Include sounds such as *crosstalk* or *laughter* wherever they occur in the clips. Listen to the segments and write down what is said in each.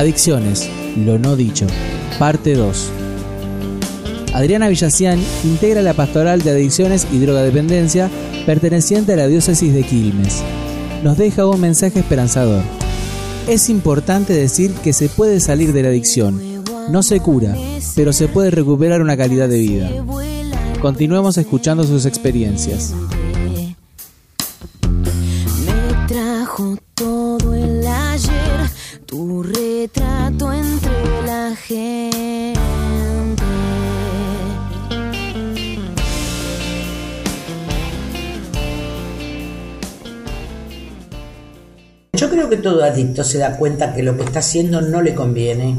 Adicciones, lo no dicho, parte 2. Adriana Villacián integra la pastoral de adicciones y drogadependencia perteneciente a la diócesis de Quilmes. Nos deja un mensaje esperanzador. Es importante decir que se puede salir de la adicción. No se cura, pero se puede recuperar una calidad de vida. Continuemos escuchando sus experiencias. Me trajo todo el ayer, tu retrato entre la gente. Yo creo que todo adicto se da cuenta que lo que está haciendo no le conviene,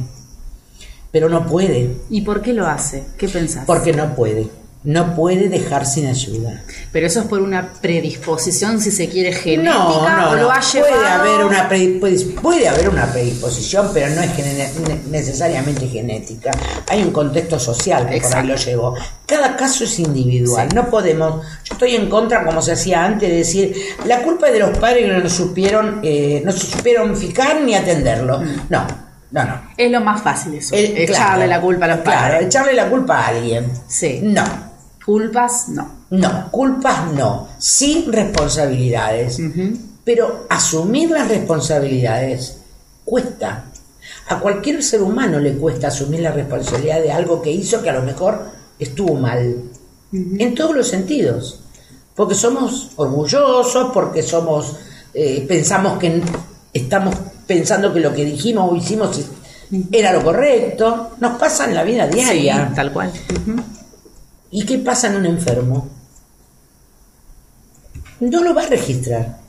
pero no puede, ¿Y por qué lo hace? ¿Qué pensás? porque no puede. No puede dejar sin ayuda. Pero eso es por una predisposición, si se quiere, genética, No, no, o lo no. ha llevado... Puede haber una predispo- puede haber una predisposición, pero no es gene- necesariamente genética. Hay un contexto social que por ahí lo llevó. Cada caso es individual. No podemos. Yo estoy en contra, como se hacía antes, de decir la culpa es de los padres que no supieron, eh, no se supieron fijar ni atenderlo. No, no, no. Es lo más fácil eso, El- echarle claro, la culpa a los Claro, padres. echarle la culpa a alguien. Sí. No. Culpas, no. No, culpas no, sí responsabilidades. Pero asumir las responsabilidades cuesta. A cualquier ser humano le cuesta asumir la responsabilidad de algo que hizo que a lo mejor estuvo mal. En todos los sentidos. Porque somos orgullosos, porque somos, eh, pensamos que estamos pensando que lo que dijimos o hicimos era lo correcto. Nos pasa en la vida diaria. Sí, tal cual. ¿Y qué pasa en un enfermo? No lo va a registrar.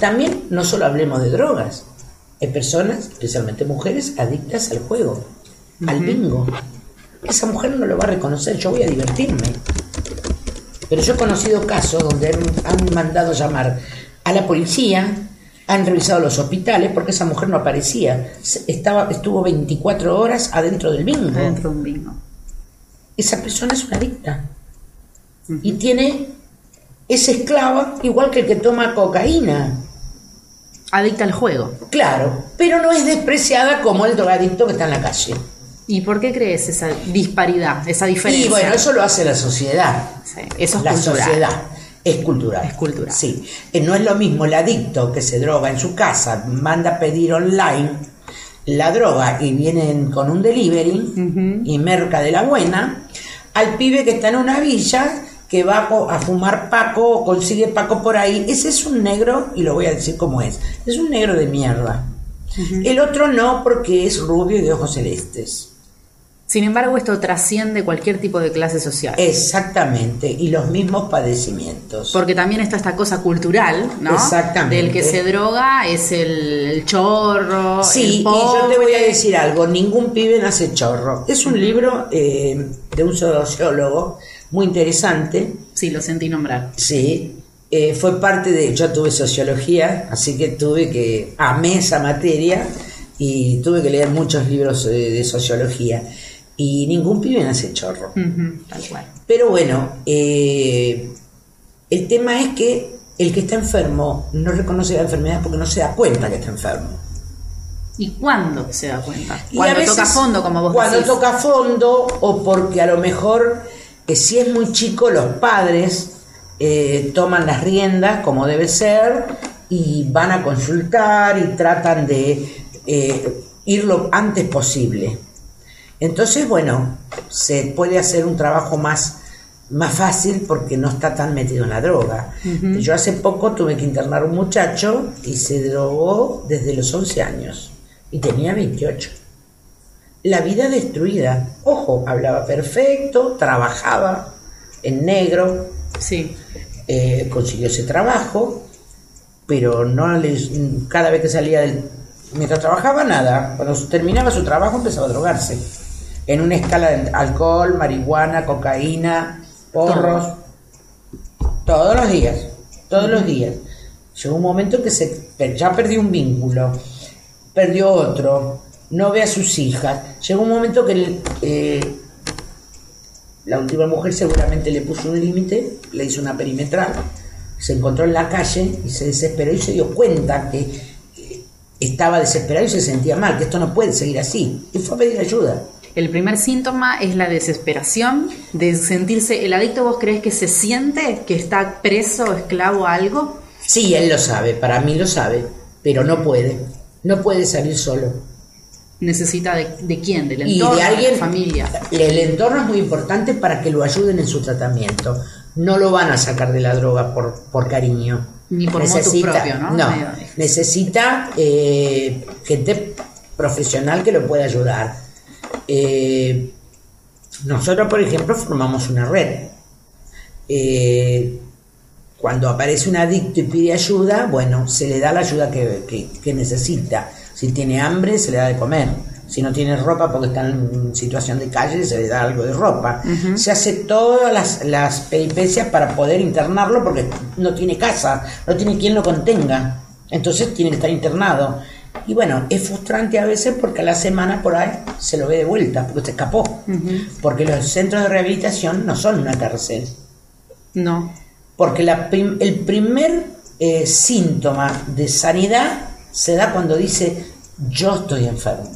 También no solo hablemos de drogas. Hay personas, especialmente mujeres, adictas al juego, al bingo. Esa mujer no lo va a reconocer, yo voy a divertirme. Pero yo he conocido casos donde han, mandado llamar a la policía, han revisado los hospitales porque esa mujer no aparecía. Estaba, estuvo 24 horas adentro del bingo Dentro de un bingo. esa persona es una adicta. Y tiene, es esclava igual que el que toma cocaína. Adicta al juego. Claro, pero no es despreciada como el drogadicto que está en la calle. ¿Y por qué crees esa disparidad, esa diferencia? Y bueno, eso lo hace la sociedad. Sí, eso es la cultural. sociedad. Es cultural. Es cultural. Sí. Eh, No es lo mismo el adicto que se droga en su casa, manda a pedir online la droga y vienen con un delivery y merca de la buena, al pibe que está en una villa que va a fumar Paco o consigue Paco por ahí. Ese es un negro, y lo voy a decir como es, es un negro de mierda. El otro no porque es rubio y de ojos celestes. Sin embargo, esto trasciende cualquier tipo de clase social. Exactamente, y los mismos padecimientos. Porque también está esta cosa cultural, ¿no? Exactamente. Del que se droga es el, el chorro, Sí, el y yo te voy a decir algo, ningún pibe nace chorro. Es un libro eh, de un sociólogo muy interesante, Sí, lo sentí nombrar. sí. eh, fue parte de, yo tuve sociología, así que tuve que, amé esa materia y tuve que leer muchos libros de sociología. Y ningún pibe nace chorro. Tal cual. Pero bueno, eh, el tema es que el que está enfermo no reconoce la enfermedad porque no se da cuenta que está enfermo. ¿Y cuándo se da cuenta? Cuando veces, toca fondo, como vos Cuando decís. toca fondo, o porque a lo mejor, eh, si es muy chico, los padres eh, toman las riendas como debe ser y van a consultar y tratan de eh, ir lo antes posible. Entonces, bueno, se puede hacer un trabajo más, más fácil porque no está tan metido en la droga. Yo hace poco tuve que internar a un muchacho y se drogó desde los 11 años y tenía 28 la vida destruida. Ojo, hablaba perfecto, trabajaba en negro, Sí. eh, consiguió ese trabajo, pero no les, cada vez que salía del, mientras trabajaba nada, cuando terminaba su trabajo empezaba a drogarse. En una escala de alcohol, marihuana, cocaína, porros, todos los días, todos los días. Llegó un momento que se ya perdió un vínculo, perdió otro, no ve a sus hijas. Llegó un momento que eh, la última mujer seguramente le puso un límite, le hizo una perimetral, se encontró en la calle y se desesperó y se dio cuenta que, que estaba desesperado y se sentía mal, que esto no puede seguir así. Y fue a pedir ayuda. El primer síntoma es la desesperación de sentirse. ¿El adicto vos crees que se siente que está preso, esclavo a algo? Sí, él lo sabe, para mí lo sabe, pero no puede. No puede salir solo. Necesita de, de quién, del Y entorno, de alguien, la familia. El entorno es muy importante para que lo ayuden en su tratamiento. No lo van a sacar de la droga por, por cariño. Ni por motus propio, ¿no? Medio- necesita eh, gente profesional que lo pueda ayudar. Eh, nosotros, por ejemplo, formamos una red. Eh, cuando aparece un adicto y pide ayuda, bueno, se le da la ayuda que, que- que necesita. Si tiene hambre, se le da de comer. Si no tiene ropa porque está en situación de calle, se le da algo de ropa. Se hace todas las, las peripecias para poder internarlo porque no tiene casa, no tiene quien lo contenga. Entonces tiene que estar internado. Y bueno, es frustrante a veces porque a la semana por ahí se lo ve de vuelta, porque se escapó. Porque los centros de rehabilitación no son una cárcel. No. Porque la prim- el primer eh, síntoma de sanidad se da cuando dice yo estoy enfermo.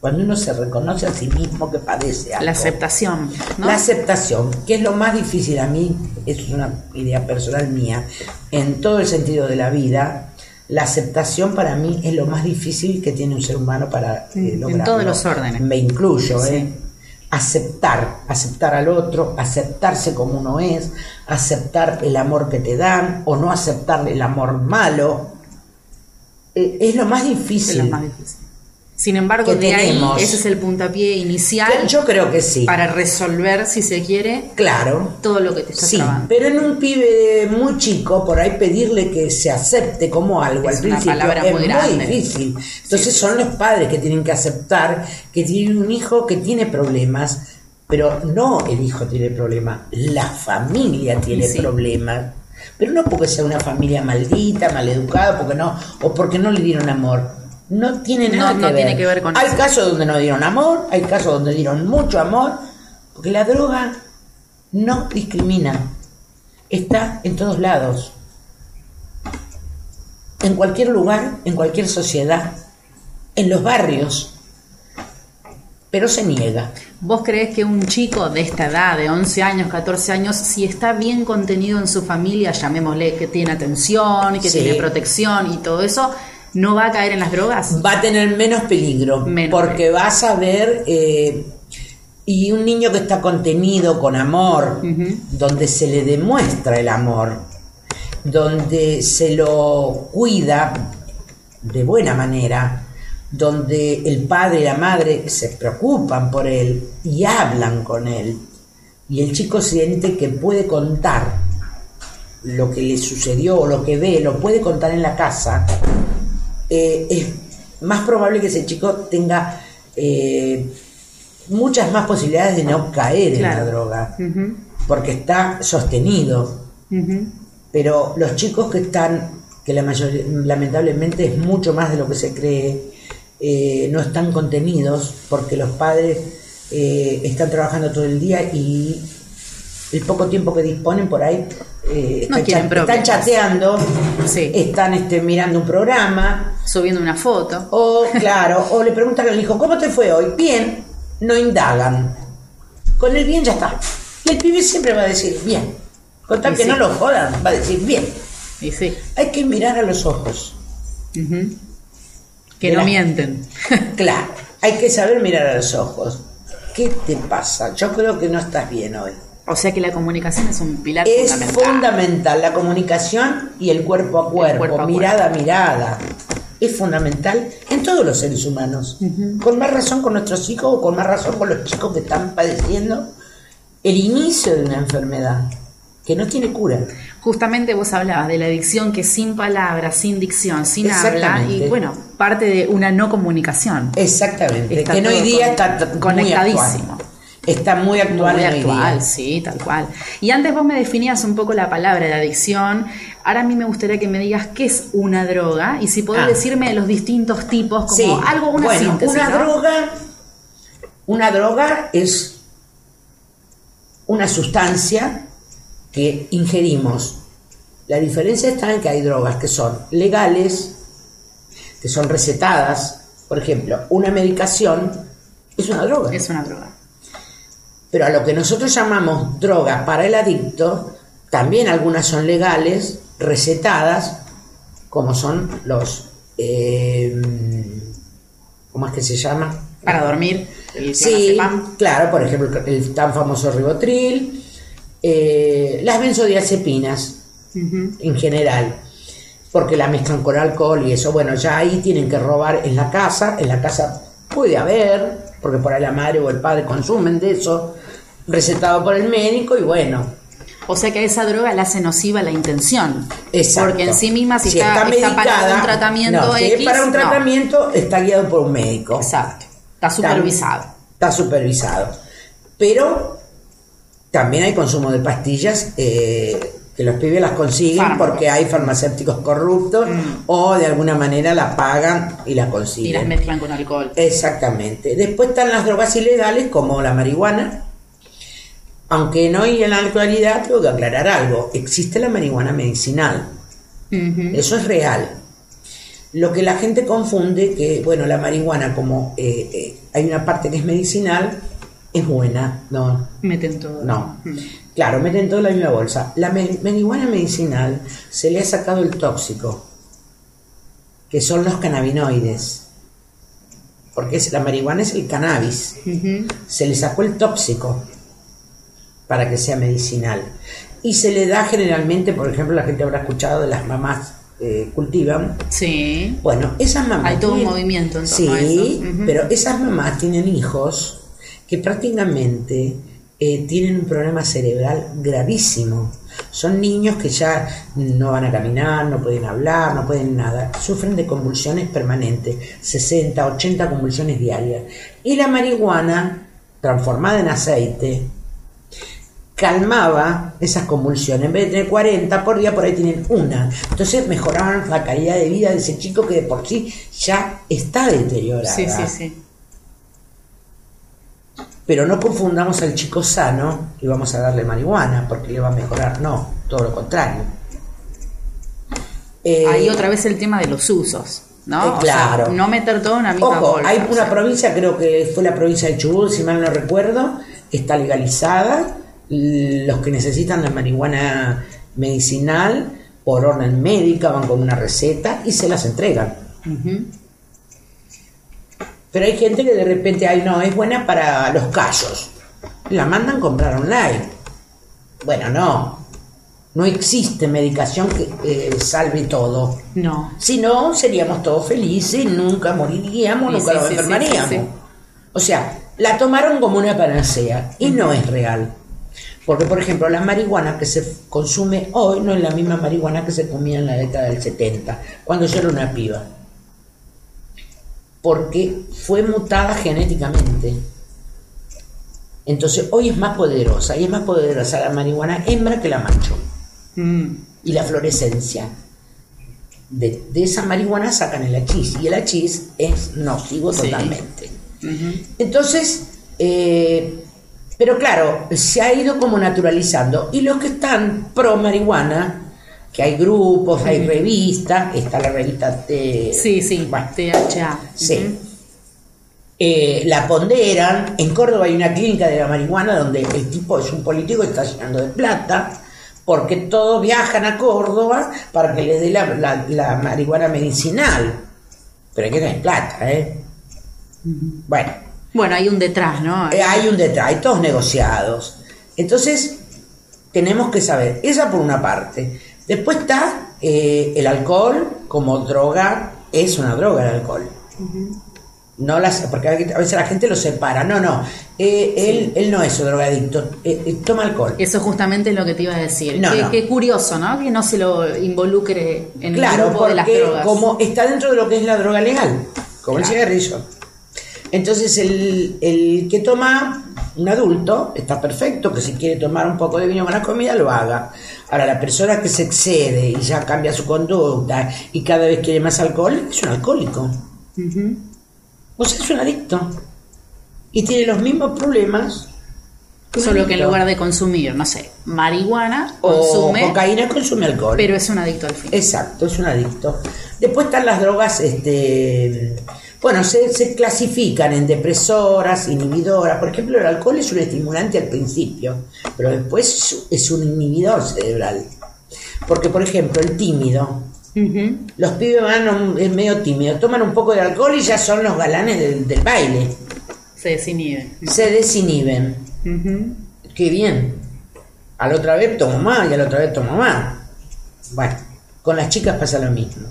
Cuando uno se reconoce a sí mismo que padece algo. La aceptación, ¿no? La aceptación, que es lo más difícil a mí, es una idea personal mía, en todo el sentido de la vida, la aceptación para mí es lo más difícil que tiene un ser humano para eh, en lograrlo. todos los órdenes. Me incluyo, Sí. ¿eh? Aceptar, aceptar al otro, aceptarse como uno es, aceptar el amor que te dan o no aceptar el amor malo. Eh, es lo más Es difícil. lo más difícil. Sin embargo, de ahí, ese es el puntapié inicial Yo creo que sí. para resolver, si se quiere, Claro. todo lo que te está Sí, trabando. pero en un pibe muy chico, por ahí pedirle que se acepte como algo Es al principio es muy difícil. Entonces son los padres que tienen que aceptar que tienen un hijo que tiene problemas, pero no el hijo tiene problemas, la familia tiene Sí. problemas. Pero no porque sea una familia maldita, maleducada, porque no, o porque no le dieron amor. No tiene nada no que ver. tiene que ver con Hay eso. casos donde no dieron amor, hay casos donde dieron mucho amor, porque la droga no discrimina. Está en todos lados. En cualquier lugar, en cualquier sociedad, en los barrios. Pero se niega. ¿Vos crees que un chico de esta edad, de 11 años, 14 años, si está bien contenido en su familia, llamémosle que tiene atención, que Sí. tiene protección y todo eso, no va a caer en las drogas? Va a tener menos peligro. Menos porque vas a ver. eh, y un niño que está contenido con amor, donde se le demuestra el amor, donde se lo cuida de buena manera, donde el padre y la madre se preocupan por él y hablan con él, y el chico siente que puede contar lo que le sucedió o lo que ve, lo puede contar en la casa, eh, es más probable que ese chico tenga eh, muchas más posibilidades de no caer en la droga, porque está sostenido. Pero los chicos que están, que la mayoría, lamentablemente es mucho más de lo que se cree, eh, no están contenidos porque los padres eh, están trabajando todo el día y el poco tiempo que disponen por ahí eh, No están, cha- chateando, Sí. están este, mirando un programa, Subiendo una foto. o claro, o le preguntan al hijo, ¿cómo te fue hoy? Bien, no indagan. Con el bien ya está. Y el pibe siempre va a decir bien. Con tal Y que sí. no lo jodan, va a decir bien. Y sí. Hay que mirar a los ojos. Que no mienten. *laughs* Claro, hay que saber mirar a los ojos. ¿Qué te pasa? Yo creo que no estás bien hoy. o sea que la comunicación es un pilar Es fundamental. fundamental la comunicación y el cuerpo a cuerpo, cuerpo a mirada a mirada. Es fundamental en todos los seres humanos. Con más razón con nuestros hijos o con más razón con los chicos que están padeciendo el inicio de una enfermedad que no tiene cura. Justamente vos hablabas de la adicción que sin palabras, sin dicción, sin habla, y bueno, parte de una no comunicación. Exactamente. Está que hoy día está muy conectadísimo. Está muy actual Muy hoy actual, día. sí, tal cual. Y antes vos me definías un poco la palabra de adicción. Ahora a mí me gustaría que me digas qué es una droga y si podés Ah. decirme los distintos tipos, como Sí, algo, una bueno, síntesis. una ¿no? droga, una droga es una sustancia que ingerimos. La diferencia está en que hay drogas que son legales, que son recetadas. Por ejemplo, una medicación es una droga. Es una droga. Pero a lo que nosotros llamamos droga para el adicto, también algunas son legales, recetadas, como son los... eh, ¿Cómo es que se llama? Para dormir, el Sí, claro, por ejemplo, el tan famoso ribotril, eh, las benzodiazepinas en general, porque la mezclan con alcohol y eso, bueno, ya ahí tienen que robar en la casa, en la casa puede haber, porque por ahí la madre o el padre consumen de eso, recetado por el médico y bueno, O sea que esa droga le hace nosiva la intención. Exacto. Porque en sí misma, si, Si está, está para medicada, un tratamiento no, si es para un no. tratamiento está guiado por un médico. Exacto. Está supervisado. Está supervisado. Pero también hay consumo de pastillas eh, que los pibes las consiguen Fármacos. porque hay farmacéuticos corruptos Mm. o de alguna manera la pagan y la Y las consiguen. mezclan con alcohol. Exactamente. Después están las drogas ilegales como la marihuana. Aunque no y en la actualidad tengo que aclarar algo. Existe la marihuana medicinal. Eso es real. Lo que la gente confunde que, bueno, la marihuana como eh, eh, hay una parte que es medicinal, es buena. No, Meten todo. no. Mm. Claro, meten todo en la misma bolsa. La me- marihuana medicinal se le ha sacado el tóxico, que son los cannabinoides. Porque es, la marihuana es el cannabis. Se le sacó el tóxico para que sea medicinal. Y se le da generalmente, por ejemplo, la gente habrá escuchado de las mamás eh, cultivan. Sí. Bueno, esas mamás. Hay todo un movimiento en torno Sí, a eso. Ujú. pero esas mamás tienen hijos que prácticamente eh, tienen un problema cerebral gravísimo. Son niños que ya no van a caminar, no pueden hablar, no pueden nada. Sufren de convulsiones permanentes, 60, 80 convulsiones diarias. Y la marihuana, transformada en aceite, calmaba esas convulsiones. En vez de tener 40 por día, por ahí tienen una. Entonces mejoraban la calidad de vida de ese chico que de por sí ya está deteriorada. Sí, sí, sí. Pero no confundamos al chico sano y vamos a darle marihuana porque le va a mejorar. No, todo lo contrario. Eh, Ahí otra vez el tema de los usos, ¿no? Eh, O sea, claro. no meter todo en una misma Ojo, bolsa. hay una sea. provincia, creo que fue la provincia de Chubut, si mal no recuerdo, está legalizada. Los que necesitan la marihuana medicinal por orden médica van con una receta y se las entregan. Pero hay gente que de repente, ay no, es buena para los callos. La mandan comprar online. Bueno, no. No existe medicación que eh, salve todo. No. Si no, seríamos todos felices, nunca moriríamos, Sí, nunca sí, nos enfermaríamos. sí. O sea, la tomaron como una panacea y no es real. Porque, por ejemplo, la marihuana que se consume hoy no es la misma marihuana que se comía en la década del 70, cuando yo era una piba. Porque fue mutada genéticamente. Entonces, hoy es más poderosa, y es más poderosa la marihuana hembra que la macho Mm. y la fluorescencia. De, de esa marihuana sacan el hachís y el hachís es nocivo Sí. totalmente. Entonces, eh, pero claro, se ha ido como naturalizando y los que están pro marihuana, que hay grupos, hay revistas, está la revista de... Sí, sí. Bueno, THA. Sí. Eh, la ponderan. En Córdoba hay una clínica de la marihuana donde el tipo es un político y está llenando de plata, porque todos viajan a Córdoba para que les dé la, la- la marihuana medicinal. Pero hay que tener plata, ¿eh? Bueno, Bueno, hay un detrás, ¿no? eh, hay un detalle, todos negociados. Entonces, tenemos que saber, esa por una parte. Después está eh, el alcohol como droga, es una droga el alcohol. No las, porque a veces la gente lo separa. No, no, eh, él, él no es un drogadicto, eh, toma alcohol. Eso justamente es lo que te iba a decir. No, qué, no. qué curioso, ¿no? Que no se lo involucre en el Claro, grupo de las porque drogas. como está dentro de lo que es la droga legal, como el cigarrillo. Entonces el, el que toma, un adulto, está perfecto, que si quiere tomar un poco de vino con la comida, lo haga. Ahora, la persona que se excede y ya cambia su conducta y cada vez quiere más alcohol, es un alcohólico. O sea, es un adicto. Y tiene los mismos problemas Solo que en lugar de consumir, no sé, marihuana, O consume, cocaína consume alcohol. pero es un adicto al fin. Exacto, es un adicto. Después están las drogas, este, bueno, se, se clasifican en depresoras, inhibidoras. Por ejemplo, el alcohol es un estimulante al principio, pero después es un inhibidor cerebral. Porque, por ejemplo, el tímido, los pibes van, es medio tímido, toman un poco de alcohol y ya son los galanes del, del baile. Se desinhibe. Se desinhiben. Qué bien. A la otra vez tomo más y a la otra vez tomo más. Bueno, con las chicas pasa lo mismo.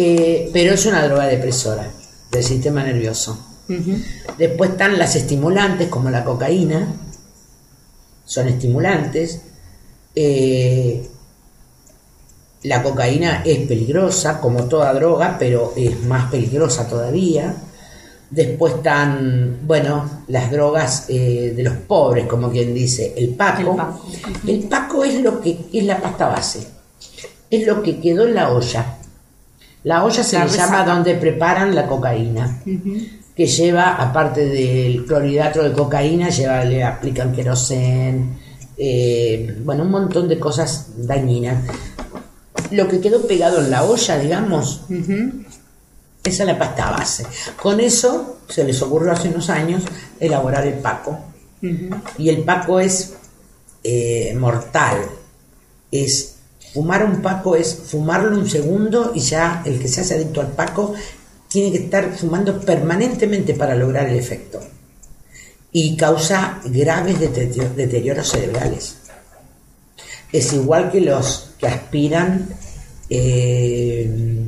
Eh, pero es una droga depresora del sistema nervioso. Después están las estimulantes como la cocaína. Son estimulantes. Eh, la cocaína es peligrosa como toda droga, pero es más peligrosa todavía. Después están, bueno, las drogas eh, de los pobres, como quien dice, el paco. El paco. El paco es lo que es la pasta base. Es lo que quedó en la olla. La olla se La le llama donde preparan la cocaína que lleva, aparte del clorhidrato de cocaína, lleva, le aplican querosén, eh, bueno, un montón de cosas dañinas. Lo que quedó pegado en la olla, digamos, Ujú. esa es la pasta base. Con eso se les ocurrió hace unos años elaborar el paco. Y el paco es eh, mortal. Es fumar un paco es fumarlo un segundo y ya el que se hace adicto al paco tiene que estar fumando permanentemente para lograr el efecto. Y causa graves deterio- deterioros cerebrales. Es igual que los que aspiran. eh,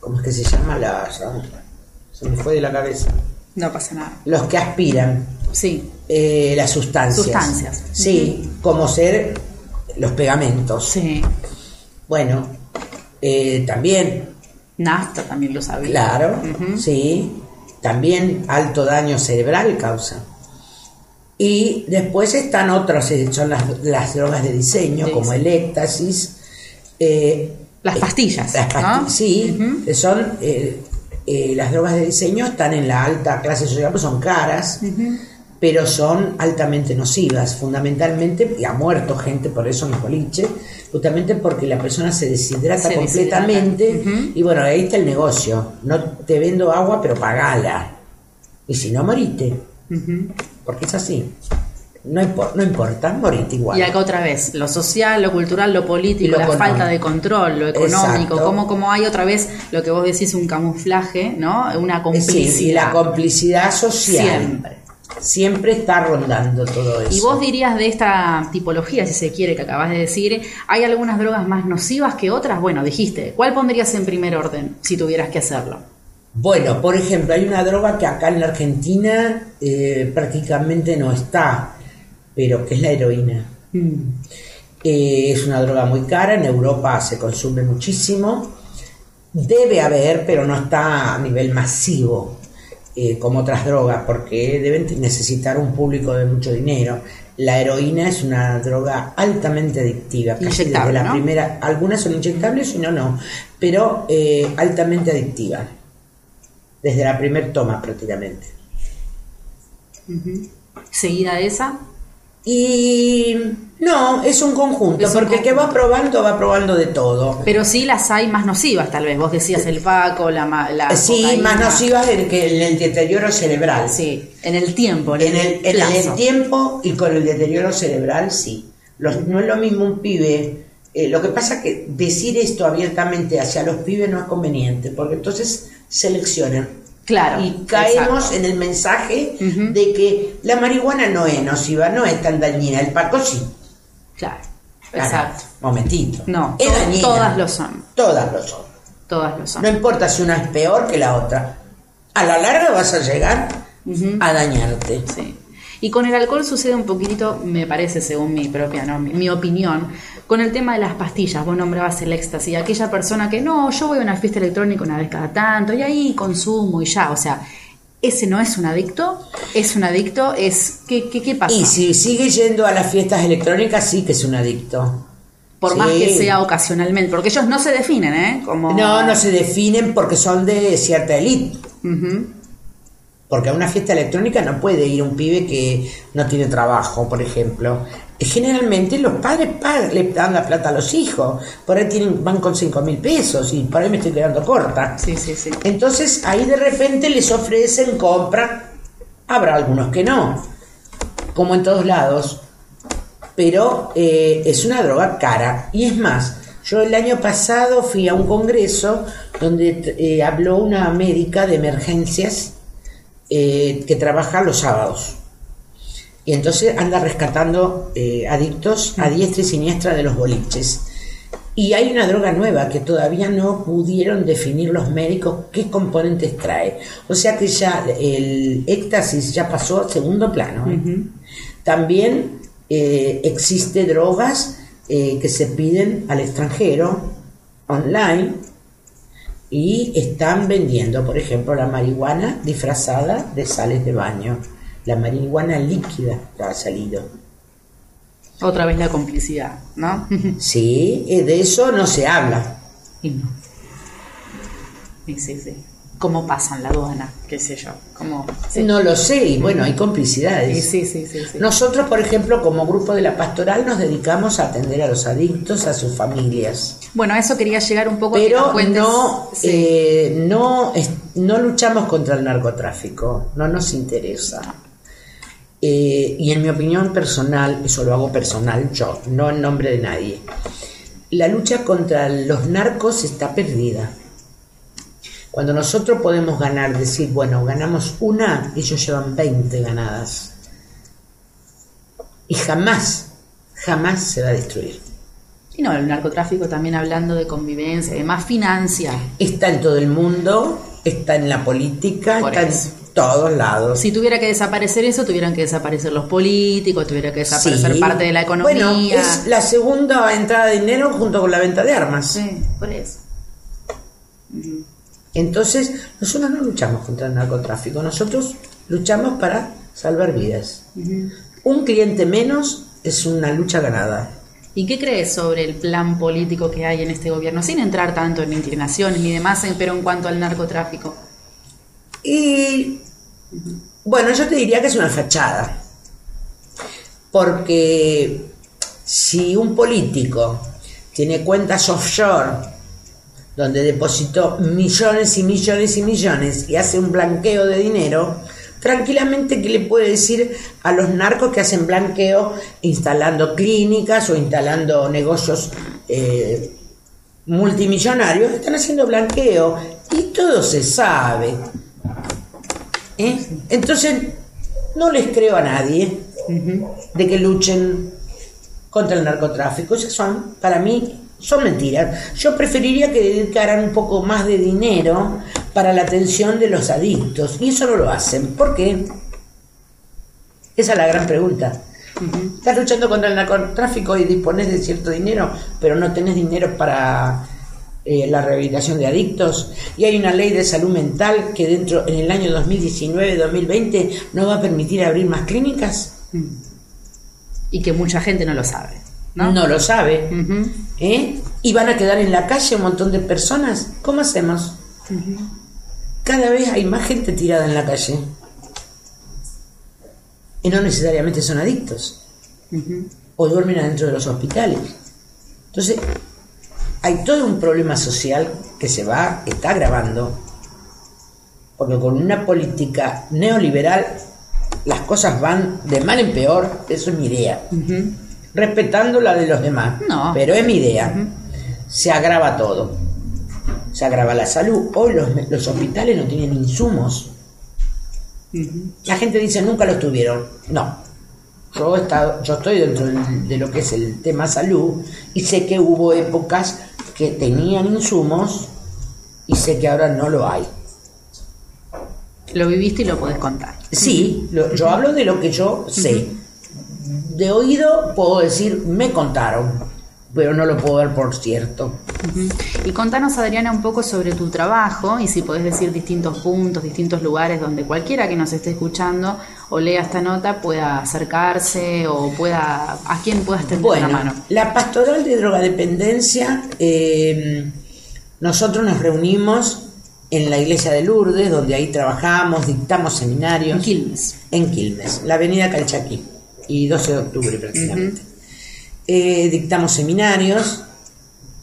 ¿Cómo es que se llama? La, se me fue de la cabeza. No pasa nada. Los que aspiran Sí, eh, las sustancias. Sustancias. Sí, como ser los pegamentos. sí. Bueno, eh, también, Nafta también lo sabía. claro, sí, también alto daño cerebral causa. Y después están otras, eh, son las, las drogas de diseño, como el éxtasis. eh, Las pastillas, Las. Sí, que son eh, eh, las drogas de diseño están en la alta clase social, pues son caras, pero son altamente nocivas, fundamentalmente, y ha muerto gente por eso en los boliches, justamente porque la persona se deshidrata Se completamente, deshidrata. Y bueno, ahí está el negocio, no te vendo agua, pero pagala, y si no, morite, Ujú. porque es así, no, impor- no importa, morite igual. Y acá otra vez, lo social, lo cultural, lo político, lo la económico. falta de control, lo económico, como, como hay otra vez lo que vos decís, un camuflaje, ¿no? Una Sí, complicidad. y la complicidad social. Siempre. Siempre está rondando todo eso. Y vos dirías de esta tipología, si se quiere, que acabas de decir, ¿hay algunas drogas más nocivas que otras? Bueno, dijiste, ¿cuál pondrías en primer orden si tuvieras que hacerlo? Bueno, por ejemplo, hay una droga que acá en la Argentina eh, prácticamente no está, pero que es la heroína. Eh, es una droga muy cara, en Europa se consume muchísimo. Debe haber, pero no está a nivel masivo eh, como otras drogas, porque deben necesitar un público de mucho dinero. La heroína es una droga altamente adictiva, casi desde Inyectable, la ¿no? primera. Algunas son inyectables y no, no, pero eh, altamente adictiva. Desde la primer toma prácticamente. Seguida de esa, Y no, es un conjunto, Es un porque el que va probando va probando de todo. pero sí las hay más nocivas, tal vez. Vos decías el paco, la, la Eh, sí, cocaína. más nocivas en, que en el deterioro cerebral. Sí, en el tiempo, en, En el, en el tiempo y con el deterioro cerebral, sí. Los- no es lo mismo un pibe. eh, lo que pasa es que decir esto abiertamente hacia los pibes no es conveniente, porque entonces seleccionan. Claro, Y caemos exacto. en el mensaje de que la marihuana no es nociva, no es tan dañina. El paco sí. Claro, exacto. Momentito. No, Es to- dañina. todas lo son. Todas lo son. Todas lo son. No importa si una es peor que la otra. A la larga vas a llegar a dañarte. Sí. Y con el alcohol sucede un poquitito, me parece, según mi propia, ¿no? mi, mi opinión, con el tema de las pastillas. Vos nombrabas el éxtasis, aquella persona que no, yo voy a una fiesta electrónica una vez cada tanto y ahí consumo y ya. O sea, ese no es un adicto, es un adicto, es. ¿Qué, qué, qué pasa? Y si sigue yendo a las fiestas electrónicas, sí que es un adicto. Por Sí. más que sea ocasionalmente, porque ellos no se definen, ¿eh? Como... No, no se definen porque son de cierta élite. Porque a una fiesta electrónica no puede ir un pibe que no tiene trabajo, por ejemplo. Generalmente los padres pa- le dan la plata a los hijos. Por ahí tienen, van con cinco mil pesos y por ahí me estoy quedando corta. Sí, sí, sí. Entonces ahí de repente les ofrecen compra. Habrá algunos que no, como en todos lados. Pero eh, es una droga cara. Y es más, yo el año pasado fui a un congreso donde eh, habló una médica de emergencias eh, que trabaja los sábados. Y entonces anda rescatando eh, adictos a diestra y siniestra de los boliches. Y hay una droga nueva que todavía no pudieron definir los médicos qué componentes trae. O sea que ya el éxtasis ya pasó a segundo plano. ¿eh? También eh, existe drogas eh, que se piden al extranjero online y están vendiendo, por ejemplo, la marihuana disfrazada de sales de baño. La marihuana líquida ha salido. Otra vez la complicidad, ¿no? *laughs* Sí, de eso no se habla. y no. Sí, sí, sí. ¿Cómo pasan la aduana? ¿Qué sé yo? ¿Cómo? Sí. No lo sé, y bueno, hay complicidades. Sí, sí, sí, sí, sí. Nosotros, por ejemplo, como grupo de la pastoral, nos dedicamos a atender a los adictos, a sus familias. Bueno, a eso quería llegar un poco. a que Pero cuentes- no, eh, no, no luchamos contra el narcotráfico, no nos interesa. Eh, y en mi opinión personal, eso lo hago personal yo, no en nombre de nadie, la lucha contra los narcos está perdida. Cuando nosotros podemos ganar, decir, bueno, ganamos una, ellos llevan 20 ganadas. Y jamás, jamás se va a destruir. Y no, el narcotráfico también hablando de convivencia, además financia. Está en todo el mundo, está en la política, Por está en todos lados. Si tuviera que desaparecer eso, tuvieran que desaparecer los políticos, tuviera que desaparecer Sí. parte de la economía. Bueno, es la segunda entrada de dinero junto con la venta de armas. Sí, por eso. Entonces, nosotros no luchamos contra el narcotráfico, nosotros luchamos para salvar vidas. Un cliente menos es una lucha ganada. ¿Y qué crees sobre el plan político que hay en este gobierno? Sin entrar tanto en inclinaciones ni demás, pero en cuanto al narcotráfico. Y bueno, yo te diría que es una fachada. Porque si un político tiene cuentas offshore donde depositó millones y millones y millones y hace un blanqueo de dinero, tranquilamente, ¿qué le puede decir a los narcos que hacen blanqueo instalando clínicas o instalando negocios eh, multimillonarios? Están haciendo blanqueo y todo se sabe. ¿Eh? Entonces, no les creo a nadie de que luchen contra el narcotráfico. Esas son, para mí, son mentiras. Yo preferiría que dedicaran un poco más de dinero para la atención de los adictos. Y eso no lo hacen. ¿Por qué? Esa es la gran pregunta. Estás luchando contra el narcotráfico y dispones de cierto dinero, pero no tenés dinero para eh, la rehabilitación de adictos. Y hay una ley de salud mental que dentro, en el año 2019-2020, no va a permitir abrir más clínicas. Y que mucha gente no lo sabe. No, ¿no? lo sabe. ¿Eh? ¿Y van a quedar en la calle un montón de personas? ¿Cómo hacemos? Cada vez hay más gente tirada en la calle. Y no necesariamente son adictos. O duermen adentro de los hospitales. Entonces, hay todo un problema social que se va, está agravando. Porque con una política neoliberal las cosas van de mal en peor, eso es mi idea. Respetando la de los demás. No. Pero es mi idea. Se agrava todo. Se agrava la salud. Hoy los, los hospitales no tienen insumos. La gente dice nunca los tuvieron. No. Yo, he estado, yo estoy dentro de lo que es el tema salud y sé que hubo épocas que tenían insumos y sé que ahora no lo hay. Lo viviste y lo podés contar. Sí, lo- yo hablo de lo que yo sé. De oído puedo decir, me contaron, pero no lo puedo dar por cierto. Y contanos, Adriana, un poco sobre tu trabajo y si podés decir distintos puntos, distintos lugares donde cualquiera que nos esté escuchando o lea esta nota pueda acercarse o pueda a quién pueda extender Bueno, una mano. la pastoral de drogadependencia, eh, nosotros nos reunimos en la iglesia de Lourdes, donde ahí trabajamos, dictamos seminarios. En Quilmes. En Quilmes, la avenida Calchaquí y 12 de octubre prácticamente. Eh, dictamos seminarios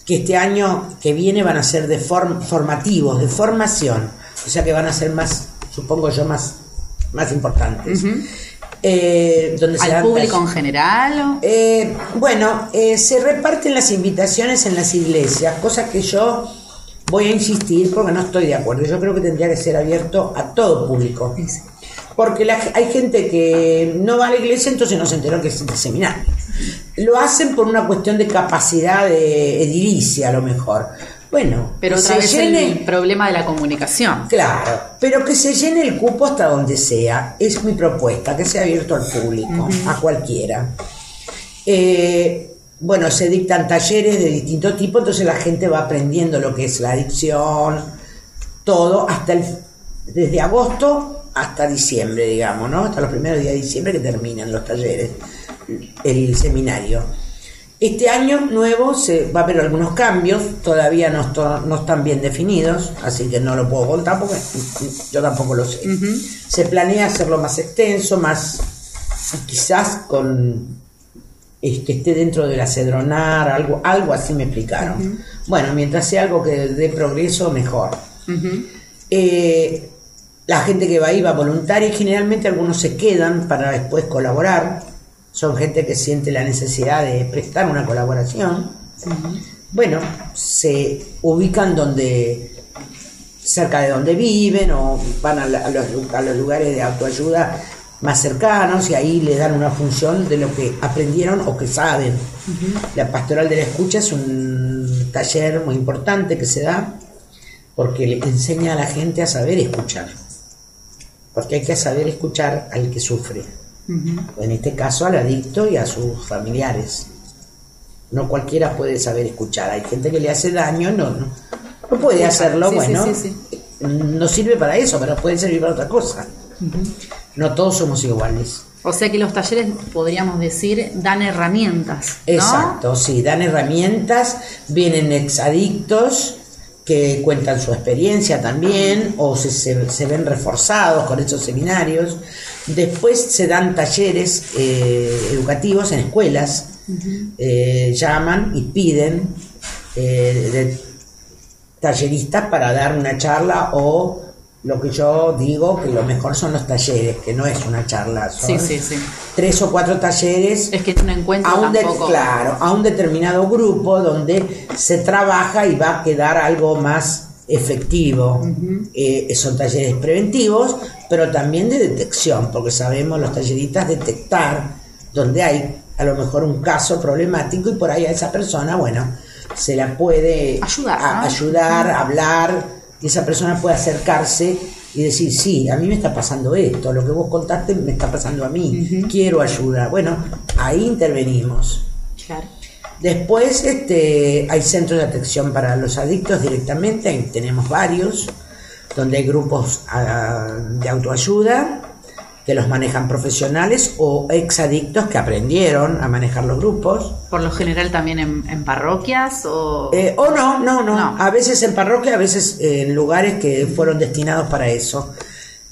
que este año que viene van a ser de form- formativos, de formación, o sea que van a ser más, supongo yo, más, más importantes. Eh, donde se ¿Al dan público en general? Eh, bueno, eh, se reparten las invitaciones en las iglesias, cosa que yo voy a insistir porque no estoy de acuerdo. Yo creo que tendría que ser abierto a todo público. Porque la- hay gente que no va a la iglesia, entonces no se enteró que existe seminario. Lo hacen por una cuestión de capacidad de edilicia, a lo mejor. Bueno, Pero otra se vez llene- el problema de la comunicación. Claro, pero que se llene el cupo hasta donde sea. Es mi propuesta, que sea abierto al público, a cualquiera. Eh, bueno, se dictan talleres de distinto tipo, entonces la gente va aprendiendo lo que es la adicción, todo, hasta el, desde agosto hasta diciembre, digamos, ¿no? Hasta los primeros días de diciembre que terminan los talleres, el seminario. Este año nuevo se va a haber algunos cambios, todavía no, están bien definidos, así que no lo puedo contar porque yo tampoco lo sé. Se planea hacerlo más extenso, más quizás con eh, que esté dentro de la cedronar, algo, algo así me explicaron. Bueno, mientras sea algo que dé progreso, mejor. Eh, la gente que va ahí va voluntaria y generalmente algunos se quedan para después colaborar. Son gente que siente la necesidad de prestar una colaboración. Bueno, se ubican donde cerca de donde viven o van a, la- a los, lu- a los lugares de autoayuda más cercanos y ahí le dan una función de lo que aprendieron o que saben. La pastoral de la escucha es un taller muy importante que se da porque le enseña a la gente a saber escuchar. Porque hay que saber escuchar al que sufre. En este caso al adicto y a sus familiares. No cualquiera puede saber escuchar. Hay gente que le hace daño, no, no, no puede hacerlo, Sí, bueno. sí, No sirve para eso, pero puede servir para otra cosa. No todos somos iguales. O sea que los talleres, podríamos decir, dan herramientas. ¿no? Exacto, sí, dan herramientas, vienen exadictos que cuentan su experiencia también o se, se- se ven reforzados con esos seminarios. Después se dan talleres eh, educativos en escuelas, Eh, llaman y piden eh, de talleristas para dar una charla o lo que yo digo que lo mejor son los talleres, que no es una charla, son Sí, sí, sí. tres o cuatro talleres Es que en un encuentro a un de- tampoco. claro, a un determinado grupo donde se trabaja y va a quedar algo más efectivo. Eh, son talleres preventivos, pero también de detección, porque sabemos los talleristas detectar donde hay a lo mejor un caso problemático y por ahí a esa persona, bueno, se la puede Ayudar, a- ¿no? ayudar, hablar, y esa persona puede acercarse y decir, sí, a mí me está pasando esto, lo que vos contaste me está pasando a mí, quiero ayuda. Bueno, ahí intervenimos. Claro. Después este, hay centros de atención para los adictos directamente, ahí tenemos varios, donde hay grupos ah, de autoayuda que los manejan profesionales o exadictos que aprendieron a manejar los grupos. Por lo general también en, en parroquias o... Eh, o no, no, no, No. A veces en parroquia, a veces en lugares que fueron destinados para eso.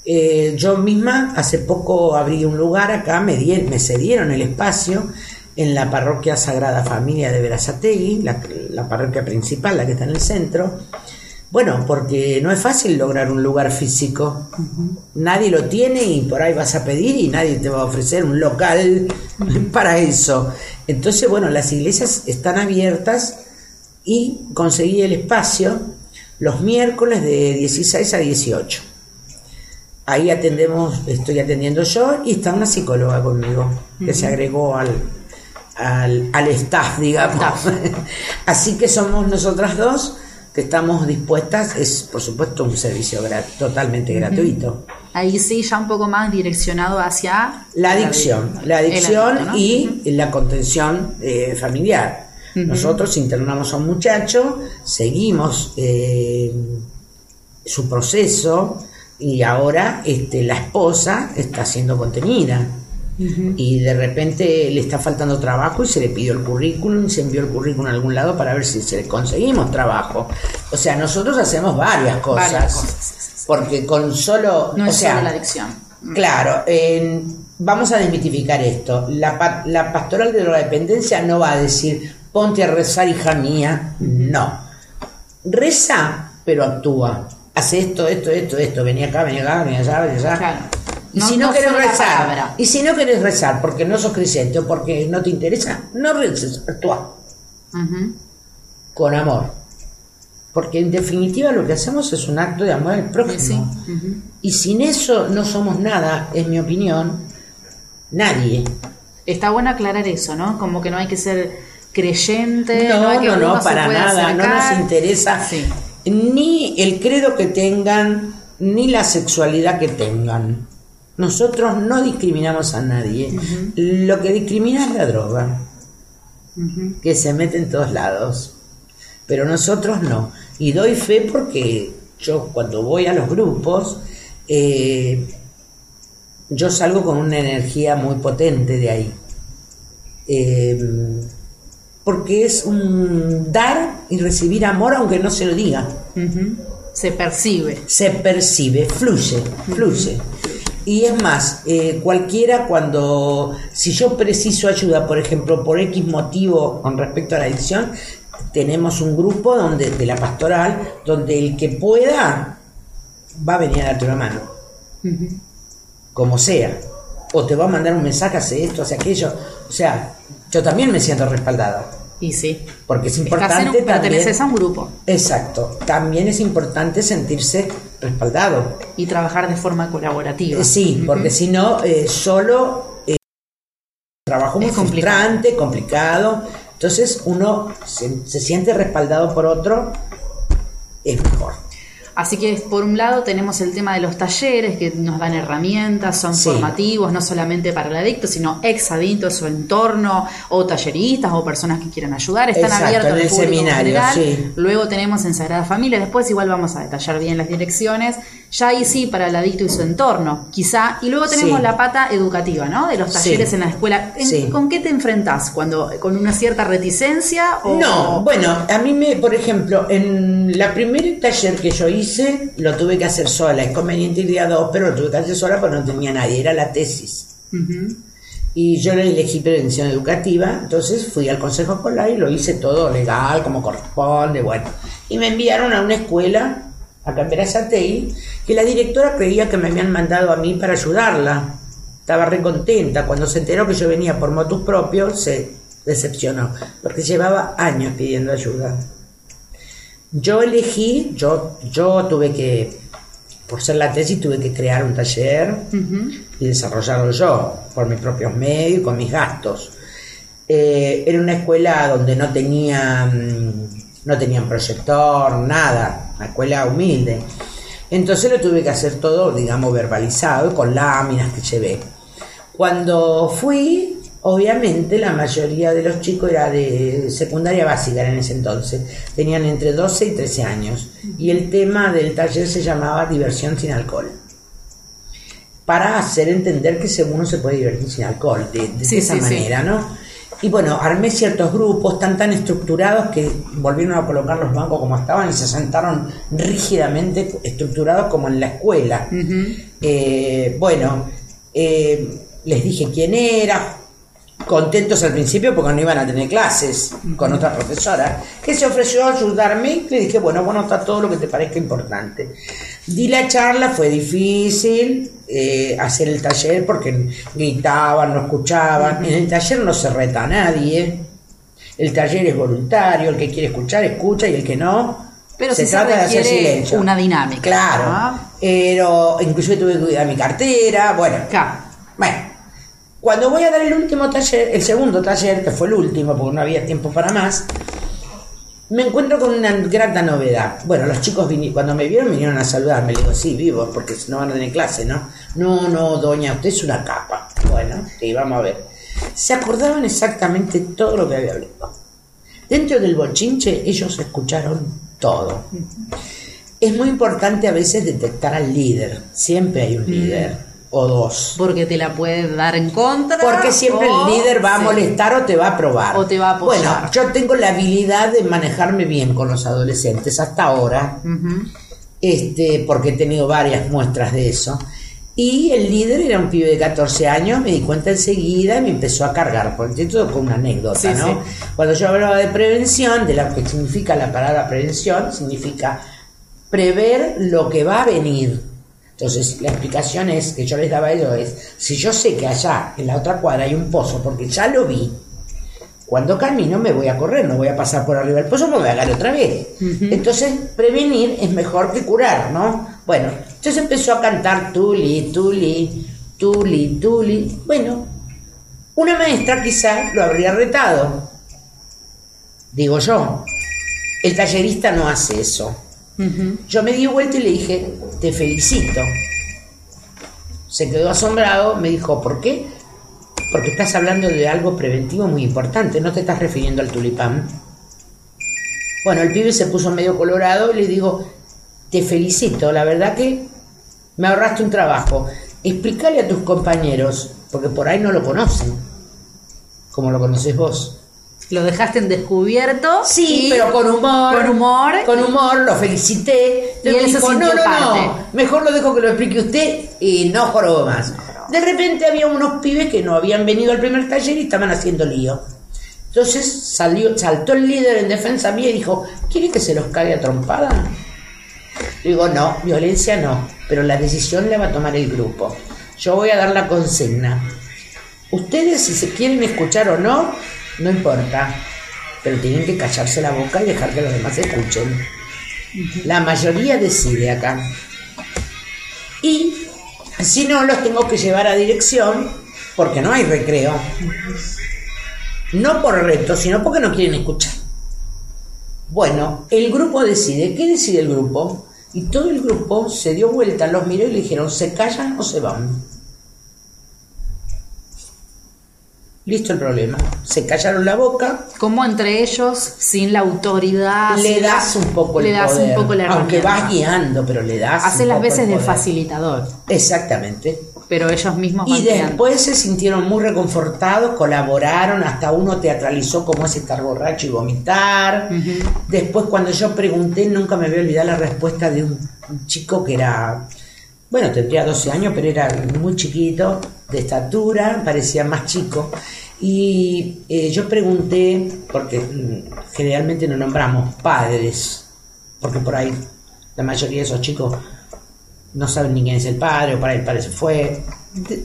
Eh, yo misma hace poco abrí un lugar acá, me, di- me cedieron el espacio en la parroquia Sagrada Familia de Verazategui, la, la parroquia principal, la que está en el centro. Bueno, porque no es fácil lograr un lugar físico. Nadie lo tiene y por ahí vas a pedir y nadie te va a ofrecer un local *laughs* para eso. Entonces, bueno, las iglesias están abiertas y conseguí el espacio los miércoles de 16 a 18. Ahí atendemos, estoy atendiendo yo y está una psicóloga conmigo que se agregó al, al, al staff, digamos. *laughs* Así que somos nosotras dos que estamos dispuestas, es por supuesto un servicio totalmente gratuito. Ahí sí, ya un poco más direccionado hacia... La adicción, la adicción adicto, ¿no? y la contención eh, familiar. Nosotros internamos a un muchacho, seguimos eh, su proceso y ahora este, la esposa está siendo contenida. Y de repente le está faltando trabajo y se le pidió el currículum, se envió el currículum a algún lado para ver si se le conseguimos trabajo. O sea, nosotros hacemos varias cosas. Varias. Porque con solo. No o es sea, solo la adicción. Claro, en- vamos a desmitificar esto. La, la pastoral de drogadependencia no va a decir ponte a rezar, hija mía. No. Reza, pero actúa. Hace esto, esto, esto, esto. Vení acá, vení acá, vení allá, vení allá. Claro. Y No- si no, no querés rezar, palabra. y si no querés rezar porque no sos creyente o porque no te interesa, no reces, actúa con amor. Porque en definitiva lo que hacemos es un acto de amor al prójimo. Sí. Y sin eso no somos nada, en mi opinión, nadie. Está bueno aclarar eso, ¿no? Como que no hay que ser creyente. No, hay que no, no, para nada, no nos interesa Sí. ni el credo que tengan, ni la sexualidad que tengan. Nosotros no discriminamos a nadie. Lo que discrimina es la droga, que se mete en todos lados. Pero nosotros no. Y doy fe porque yo cuando voy a los grupos, eh, yo salgo con una energía muy potente de ahí. Eh, porque es un dar y recibir amor aunque no se lo diga. Se percibe. Se percibe, fluye, fluye. Y es más, eh, cualquiera cuando, si yo preciso ayuda, por ejemplo, por X motivo con respecto a la adicción, tenemos un grupo donde, de la pastoral donde el que pueda va a venir a darte una mano como sea. O te va a mandar un mensaje, hace esto, hace aquello. O sea, yo también me siento respaldada. Y sí. Porque es Estás en importante un, también. perteneces a un grupo Exacto. También es importante sentirse respaldado. y trabajar de forma colaborativa. Sí, porque si no, eh, solo eh, trabajo muy Es complicado. frustrante, complicado. Entonces uno se, se siente respaldado por otro, es mejor. Así que por un lado tenemos el tema de los talleres que nos dan herramientas, son Sí. formativos, no solamente para el adicto, sino ex adicto, su entorno, o talleristas o personas que quieran ayudar. Están Exacto, abiertos en al el público en seminario, general. sí. Luego tenemos en Sagrada Familia, después igual vamos a detallar bien las direcciones. Ya ahí sí para el adicto y su entorno, quizá. Y luego tenemos Sí. la pata educativa, ¿no? De los Sí. talleres en la escuela. ¿En- Sí. ¿Con qué te enfrentás? Cuando, ¿Con una cierta reticencia? O... No, bueno, a mí me, por ejemplo, en la primer taller que yo hice, lo tuve que hacer sola, es conveniente ir a dos, pero lo tuve que hacer sola porque no tenía nadie, era la tesis. Y yo le elegí prevención educativa, entonces fui al consejo escolar y lo hice todo legal, como corresponde, bueno. Y me enviaron a una escuela, acá en Verazategui, que la directora creía que me habían mandado a mí para ayudarla. Estaba re contenta. Cuando se enteró que yo venía por motus propios, se decepcionó, porque llevaba años pidiendo ayuda. Yo elegí, yo, yo tuve que, por ser la tesis, tuve que crear un taller y desarrollarlo yo, por mis propios medios y con mis gastos. Eh, era una escuela donde no tenía, mm, no tenían proyector, nada, una escuela humilde. Entonces lo tuve que hacer todo, digamos, verbalizado, con láminas que llevé. Cuando fui, obviamente la mayoría de los chicos era de secundaria básica en ese entonces, tenían entre 12 y 13 años. Y el tema del taller se llamaba diversión sin alcohol para hacer entender que uno se puede divertir sin alcohol, de, de Sí, esa sí, sí. manera, ¿no? Y bueno, armé ciertos grupos tan tan estructurados que volvieron a colocar los bancos como estaban y se sentaron rígidamente estructurados como en la escuela. Eh, bueno, eh, les dije quién era, contentos al principio porque no iban a tener clases con otra profesora, que se ofreció a ayudarme, le dije, bueno, bueno, está todo lo que te parezca importante. Di la charla, fue difícil eh, hacer el taller porque gritaban, no escuchaban. En el taller no se reta a nadie, el taller es voluntario, el que quiere escuchar, escucha y el que no. Pero se trata de hacer silencio. una dinámica, Claro. Pero inclusive tuve que cuidar mi cartera, bueno. Claro. Bueno, cuando voy a dar el último taller, el segundo taller, que fue el último porque no había tiempo para más, me encuentro con una grata novedad. Bueno, los chicos vini- cuando me vieron vinieron a saludarme. Le digo, sí, vivo, porque si no van a tener clase, ¿no? No, no, doña, usted es una capa. Bueno, sí, vamos a ver. Se acordaban exactamente todo lo que había hablado. Dentro del bochinche ellos escucharon todo. Es muy importante a veces detectar al líder. Siempre hay un líder. O dos. Porque te la puede dar en contra. Porque siempre o- el líder va a sí. molestar o te va a aprobar. O te va a apoyar. Bueno, yo tengo la habilidad de manejarme bien con los adolescentes hasta ahora, este, porque he tenido varias muestras de eso. Y el líder era un pibe de 14 años, me di cuenta enseguida y me empezó a cargar, porque esto con una anécdota, Sí, ¿no? sí. Cuando yo hablaba de prevención, de lo que significa la palabra prevención, significa prever lo que va a venir. Entonces, la explicación es que yo les daba a ellos es, si yo sé que allá en la otra cuadra hay un pozo, porque ya lo vi, cuando camino me voy a correr, no voy a pasar por arriba del pozo porque me voy a caer otra vez. Entonces, prevenir es mejor que curar, ¿no? Bueno, entonces empezó a cantar Tuli, Tuli, Tuli, Tuli. Bueno, una maestra quizá lo habría retado. Digo yo, el tallerista no hace eso. Yo me di vuelta y le dije, te felicito. Se quedó asombrado, me dijo, ¿por qué? Porque estás hablando de algo preventivo muy importante, no te estás refiriendo al tulipán. Bueno, el pibe se puso medio colorado y le digo, te felicito, la verdad que me ahorraste un trabajo. Explícale a tus compañeros, porque por ahí no lo conocen, como lo conoces vos. Lo dejaste en descubierto. Sí, pero con humor. Con humor. Con humor, lo felicité. Y él dijo, no, no, parte". no, mejor lo dejo que lo explique usted y no jorobo más. De repente había unos pibes que no habían venido al primer taller y estaban haciendo lío. Entonces salió, saltó el líder en defensa mía y dijo, ¿quiere que se los cague a trompada? Le digo, no, violencia no, pero la decisión la va a tomar el grupo. Yo voy a dar la consigna. Ustedes si se quieren escuchar o no, no importa, pero tienen que callarse la boca y dejar que los demás escuchen. La mayoría decide acá. Y si no, los tengo que llevar a dirección porque no hay recreo. No por reto, sino porque no quieren escuchar. Bueno, el grupo decide. ¿Qué decide el grupo? Y todo el grupo se dio vuelta, los miró y le dijeron, ¿se callan o se van? Listo el problema. Se callaron la boca, Como entre ellos, sin la autoridad. le das un poco el le das poder. un poco la aunque herramienta. vas guiando, pero le das. Hace las el veces de facilitador. Exactamente. Pero ellos mismos Y van guiando. después se sintieron muy reconfortados, colaboraron, hasta uno teatralizó cómo es estar borracho y vomitar. Después cuando yo pregunté, nunca me voy a olvidar la respuesta de un, un chico que era, bueno, tendría 12 años, pero era muy chiquito, de estatura, parecía más chico. Y eh, yo pregunté, porque mm, generalmente no nombramos padres, porque por ahí la mayoría de esos chicos no saben ni quién es el padre, o para el padre se fue.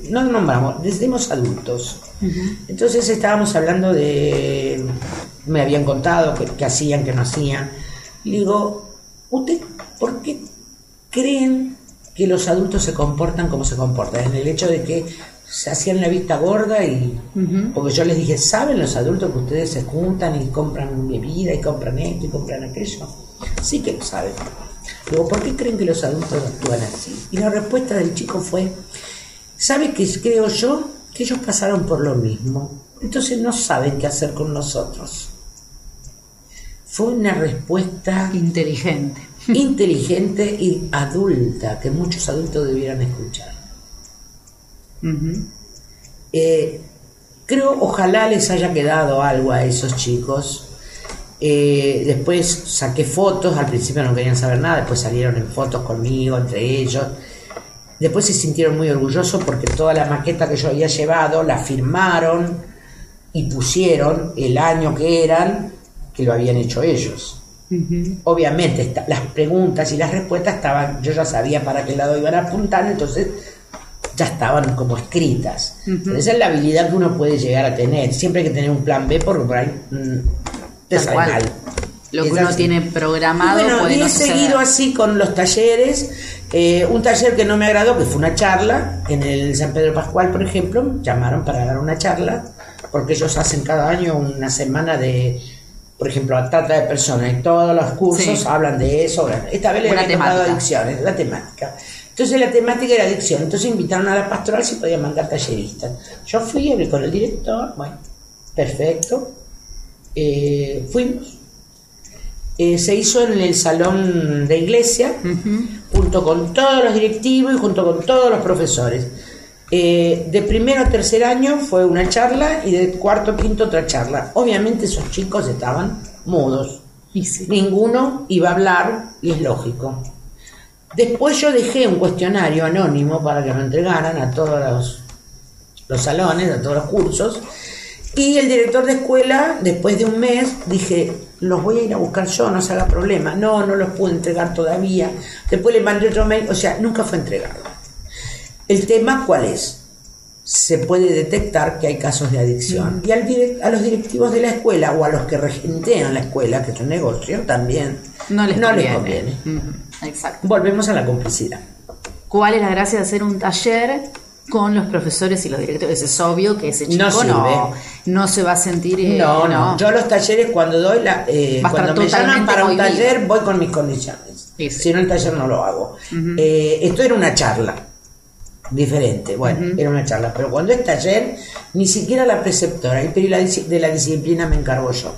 No nombramos, decimos adultos. Entonces estábamos hablando de. Me habían contado qué qué hacían, qué no hacían. Y digo, ¿usted por qué creen que los adultos se comportan como se comportan? En el hecho de que se hacían la vista gorda y. Porque yo les dije, ¿saben los adultos que ustedes se juntan y compran bebida y compran esto y compran aquello? Sí que lo saben. Digo, ¿por qué creen que los adultos actúan así? Y la respuesta del chico fue, ¿sabe qué creo yo? Que ellos pasaron por lo mismo. Entonces no saben qué hacer con nosotros. Fue una respuesta Inteligente. Inteligente y adulta que muchos adultos debieran escuchar. Eh, creo, ojalá les haya quedado algo a esos chicos. Eh, después saqué fotos, al principio no querían saber nada, después salieron en fotos conmigo, entre ellos. Después se sintieron muy orgullosos porque toda la maqueta que yo había llevado la firmaron y pusieron el año que eran que lo habían hecho ellos. Obviamente esta- las preguntas y las respuestas estaban, yo ya sabía para qué lado iban a apuntar, entonces ya estaban como escritas. Esa es la habilidad que uno puede llegar a tener. Siempre hay que tener un plan B porque por ahí mm, te sale cual. mal. Lo que Es uno así. tiene programado Y bueno, puede y no he suceder. seguido así con los talleres. Eh, un taller que no me agradó, que fue una charla, en el San Pedro Pascual, por ejemplo, llamaron para dar una charla, porque ellos hacen cada año una semana de, por ejemplo, la trata de personas, y todos los cursos Sí. hablan de eso. Esta vez le habían tocado adicciones, la temática. Entonces la temática era adicción, entonces invitaron a la pastoral si podían mandar talleristas. Yo fui, hablé con el director, bueno, perfecto. Eh, fuimos. Eh, se hizo en el salón de iglesia, junto con todos los directivos y junto con todos los profesores. Eh, de primero a tercer año fue una charla y de cuarto a quinto otra charla. Obviamente esos chicos estaban mudos. Y sí. Ninguno iba a hablar y es lógico. Después yo dejé un cuestionario anónimo para que lo entregaran a todos los, los salones, a todos los cursos. Y el director de escuela, después de un mes, dije, los voy a ir a buscar yo, no se haga problema. No, no los pude entregar todavía. Después le mandé otro mail, o sea, nunca fue entregado. El tema, ¿cuál es? Se puede detectar que hay casos de adicción. Y al direct- a los directivos de la escuela o a los que regentean la escuela, que es un negocio, también No les no conviene. conviene. Ujú, Exacto. Volvemos a la complicidad. ¿Cuál es la gracia de hacer un taller con los profesores y los directores? Es obvio que ese chico No no, no, se va a sentir. eh, No, no, Yo los talleres cuando doy la, eh, cuando me llaman para un taller voy con mis condiciones. Sí, sí. Si no el taller no lo hago. Eh, esto era una charla diferente, bueno, era una charla, pero cuando es taller ni siquiera la preceptora de la disciplina me encargo yo.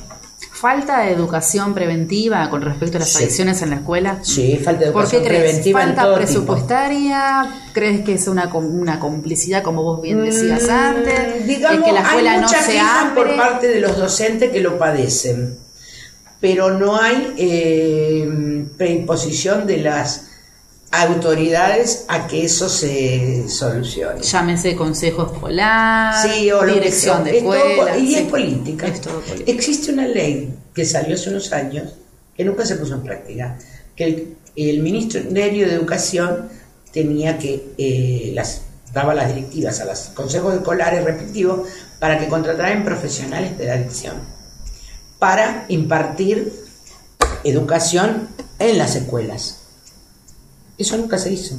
¿Falta de educación preventiva con respecto a las Sí. adicciones en la escuela? Sí, falta de ¿Por qué educación crees? preventiva en ¿Falta todo tipo. presupuestaria? ¿Crees que es una, una complicidad, como vos bien decías Mm, antes? Digamos, ¿Es que la escuela hay no mucha se queja abre? por parte de los docentes que lo padecen, pero no hay eh, preimposición de las autoridades a que eso se solucione. Llámese consejo escolar, Sí, o dirección de escuela. y sí. es política. Es todo política. Existe una ley que salió hace unos años que nunca se puso en práctica, que el, el Ministerio de Educación tenía que eh, las daba las directivas a los consejos escolares respectivos para que contrataran profesionales de la adicción para impartir educación en las escuelas. Eso nunca se hizo.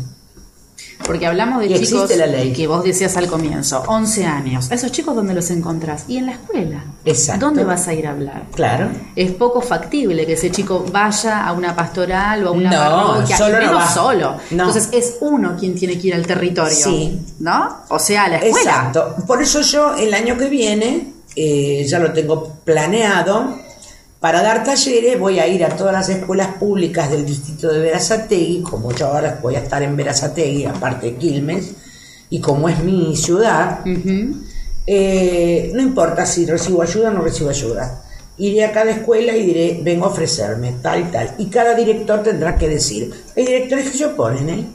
Porque hablamos de Y chicos existe la ley. que vos decías al comienzo, 11 años. ¿A esos chicos dónde los encontrás? Y en la escuela. Exacto. ¿Dónde vas a ir a hablar? Claro. Es poco factible que ese chico vaya a una pastoral o a una No, parroquia, solo no va. solo. No. Entonces es uno quien tiene que ir al territorio. Sí. ¿No? O sea, a la escuela. Exacto. Por eso yo el año que viene, eh, ya lo tengo planeado, para dar talleres voy a ir a todas las escuelas públicas del distrito de Verazategui, como yo ahora voy a estar en Verazategui, aparte de Quilmes, y como es mi ciudad, eh, no importa si recibo ayuda o no recibo ayuda. Iré a cada escuela y diré, vengo a ofrecerme, tal y tal. Y cada director tendrá que decir. Hay directores que se oponen, ¿eh?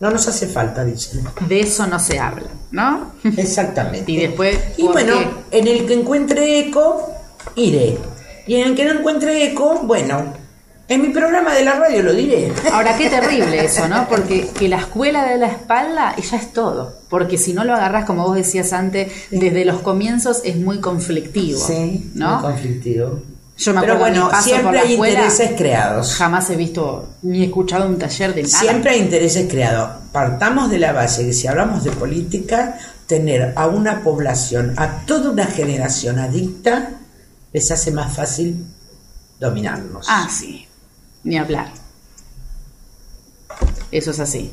No nos hace falta, dicen. De eso no se habla, ¿no? Exactamente. *laughs* Y después, Y ¿por bueno, qué? en el que encuentre eco, iré. Y en el que no encuentre eco, bueno, en mi programa de la radio lo diré. Ahora, qué terrible *laughs* eso, ¿no? Porque que la escuela de la espalda ya es todo. Porque si no lo agarras, como vos decías antes, desde los comienzos es muy conflictivo. ¿no? muy conflictivo. Yo me Pero acuerdo bueno, siempre hay escuela, intereses creados. Jamás he visto ni escuchado un taller de nada. Siempre hay intereses creados. Partamos de la base que si hablamos de política, tener a una población, a toda una generación adicta, les hace más fácil dominarnos. Ah, sí. Ni hablar. Eso es así.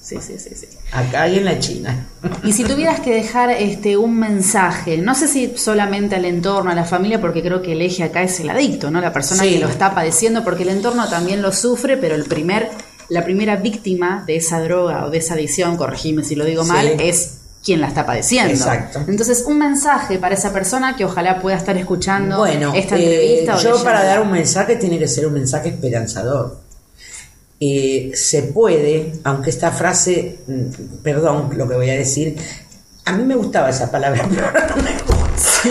Sí, sí, sí, sí. Acá y en la China. Y si tuvieras que dejar este un mensaje, no sé si solamente al entorno, a la familia, porque creo que el eje acá es el adicto, ¿no? La persona Sí. que lo está padeciendo, porque el entorno también lo sufre, pero el primer, la primera víctima de esa droga o de esa adicción, corregime si lo digo Sí. mal, es quien la está padeciendo. Exacto. Entonces, un mensaje para esa persona que ojalá pueda estar escuchando Bueno, esta eh, entrevista. o yo para dar un mensaje tiene que ser un mensaje esperanzador. Eh, se puede, aunque esta frase, mm, perdón lo que voy a decir, a mí me gustaba esa palabra, *laughs* pero ahora no me gusta.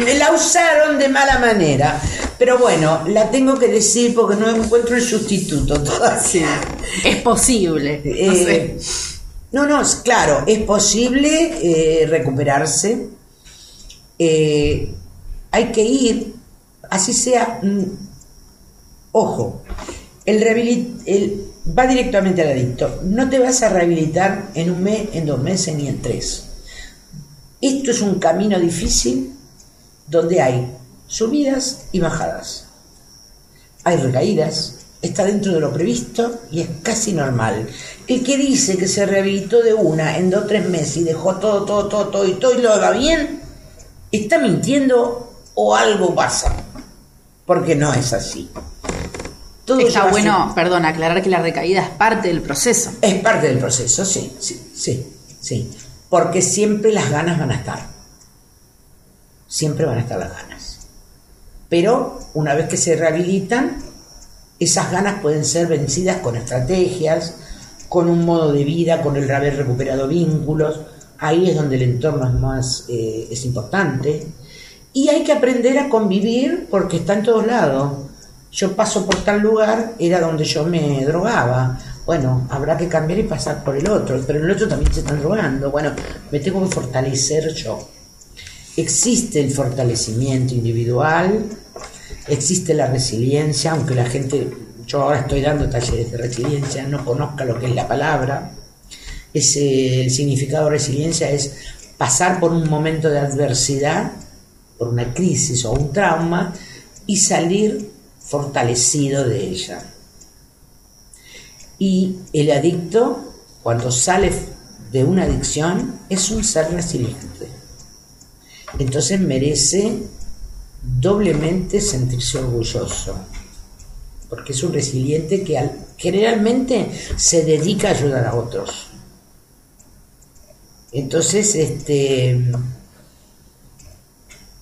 Me la usaron de mala manera, pero bueno, la tengo que decir porque no encuentro el sustituto todavía. Es posible. no Eh, sé. No, no, es claro, es posible eh, recuperarse. Eh, hay que ir, así sea, mm, ojo, el, el- va directamente al adicto. No te vas a rehabilitar en un mes, en dos meses ni en tres. Esto es un camino difícil donde hay subidas y bajadas. Hay recaídas, está dentro de lo previsto y es casi normal. El que dice que se rehabilitó de una en dos o tres meses y dejó todo, todo, todo, todo y todo y lo haga bien, está mintiendo o algo pasa. Porque no es así. Todo Está bueno, perdón, aclarar que la recaída es parte del proceso. es parte del proceso, sí, sí, sí. Sí, porque siempre las ganas van a estar. Siempre van a estar las ganas. Pero una vez que se rehabilitan, esas ganas pueden ser vencidas con estrategias, con un modo de vida, con el haber recuperado vínculos. Ahí es donde el entorno es más eh, es importante. Y hay que aprender a convivir porque está en todos lados. Yo paso por tal lugar, era donde yo me drogaba. Bueno, habrá que cambiar y pasar por el otro, pero el otro también se están drogando. Bueno, me tengo que fortalecer yo. Existe el fortalecimiento individual, existe la resiliencia, aunque la gente, yo ahora estoy dando talleres de resiliencia, no conozca lo que es la palabra. Ese, el significado de resiliencia es pasar por un momento de adversidad, por una crisis o un trauma, y salir fortalecido de ella. Y el adicto, cuando sale de una adicción, es un ser resiliente. Entonces merece doblemente sentirse orgulloso, porque es un resiliente que generalmente se dedica a ayudar a otros. Entonces, este,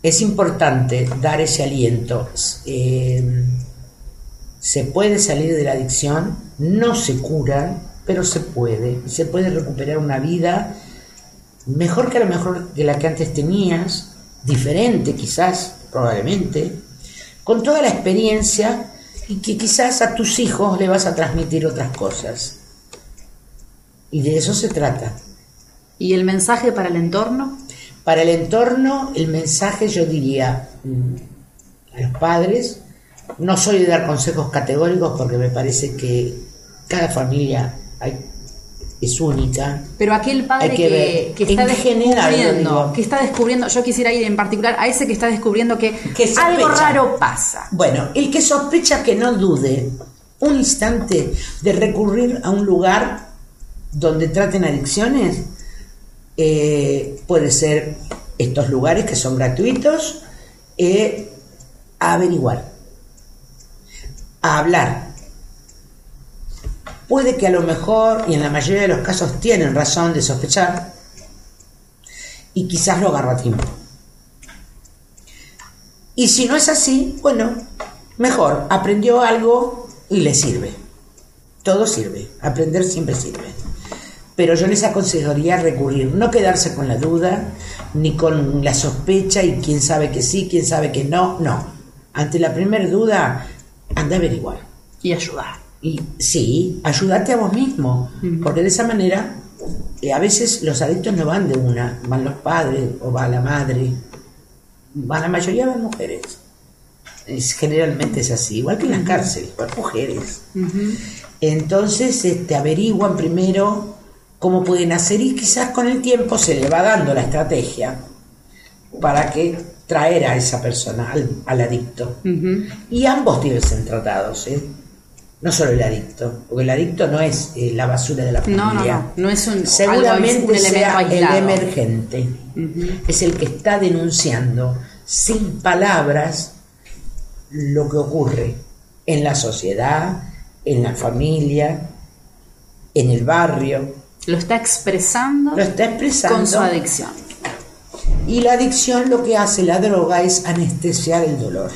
es importante dar ese aliento. Eh, se puede salir de la adicción, no se cura, pero se puede. Se puede recuperar una vida mejor que a lo mejor de la que antes tenías, diferente quizás, probablemente, con toda la experiencia y que quizás a tus hijos le vas a transmitir otras cosas. Y de eso se trata. ¿Y el mensaje para el entorno? Para el entorno, el mensaje yo diría mm, a los padres, no soy de dar consejos categóricos porque me parece que cada familia es única. Pero aquel padre que, está descubriendo, que está descubriendo, yo quisiera ir en particular a ese que está descubriendo que, algo raro pasa. Bueno, el que sospecha que no dude un instante de recurrir a un lugar donde traten adicciones, eh, puede ser estos lugares que son gratuitos, eh, a averiguar, a hablar. Puede que a lo mejor, y en la mayoría de los casos tienen razón de sospechar, y quizás lo agarra a tiempo. Y si no es así, bueno, mejor, aprendió algo y le sirve. Todo sirve, aprender siempre sirve pero yo les aconsejaría recurrir, no quedarse con la duda, ni con la sospecha y quién sabe que sí, quién sabe que no, no. Ante la primera duda, anda a averiguar. Y ayudar. Y sí, ayudarte a vos mismo, porque de esa manera eh, a veces los adictos no van de una, van los padres o va la madre, van la mayoría van mujeres. Es, generalmente es así, igual que en las cárceles, van mujeres. Entonces, este, averiguan primero cómo pueden hacer y quizás con el tiempo se le va dando la estrategia para que traer a esa persona, al, adicto. Y ambos tienen que ser tratados, ¿eh? No solo el adicto, porque el adicto no es eh, la basura de la familia. No, no, no, es un seguramente sea el emergente, es el que está denunciando sin palabras lo que ocurre en la sociedad, en la familia, en el barrio, lo está expresando, lo está expresando con su adicción. Y la adicción lo que hace la droga es anestesiar el dolor,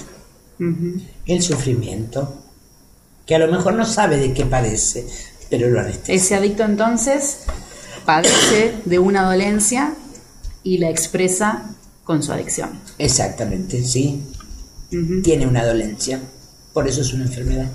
el sufrimiento, que a lo mejor no sabe de qué padece, pero lo anestesia. Ese adicto entonces padece de una dolencia y la expresa con su adicción. Exactamente, sí. Tiene una dolencia, por eso es una enfermedad.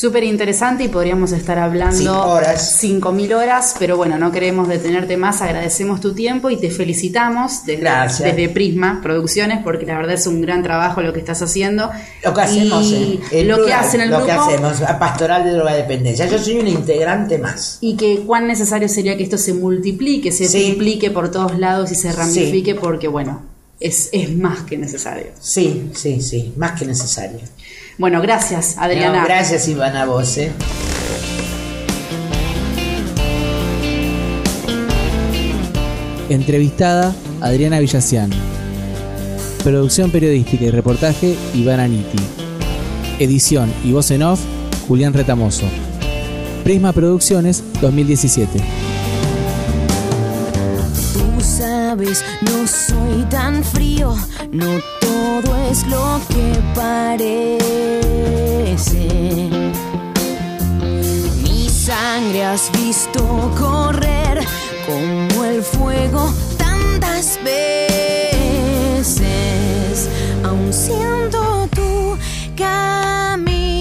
Súper interesante y podríamos estar hablando horas. 5.000 horas, pero bueno, no queremos detenerte más, agradecemos tu tiempo y te felicitamos desde, desde Prisma Producciones porque la verdad es un gran trabajo lo que estás haciendo. Lo que hacemos, en lo que hacen el lo que hacemos, Pastoral de Drogadependencia. Yo soy un integrante más. Y que cuán necesario sería que esto se multiplique, se multiplique por todos lados y se ramifique porque bueno, es, es más que necesario. Sí, sí, sí, más que necesario. Bueno, gracias, Adriana. gracias, Ivana, vos. ¿eh? Entrevistada, Adriana Villacián. Producción periodística y reportaje, Ivana Niti. Edición y voz en off, Julián Retamoso. Prisma Producciones 2017. No soy tan frío, no todo es lo que parece. Mi sangre has visto correr como el fuego tantas veces, aun siendo tu caminar,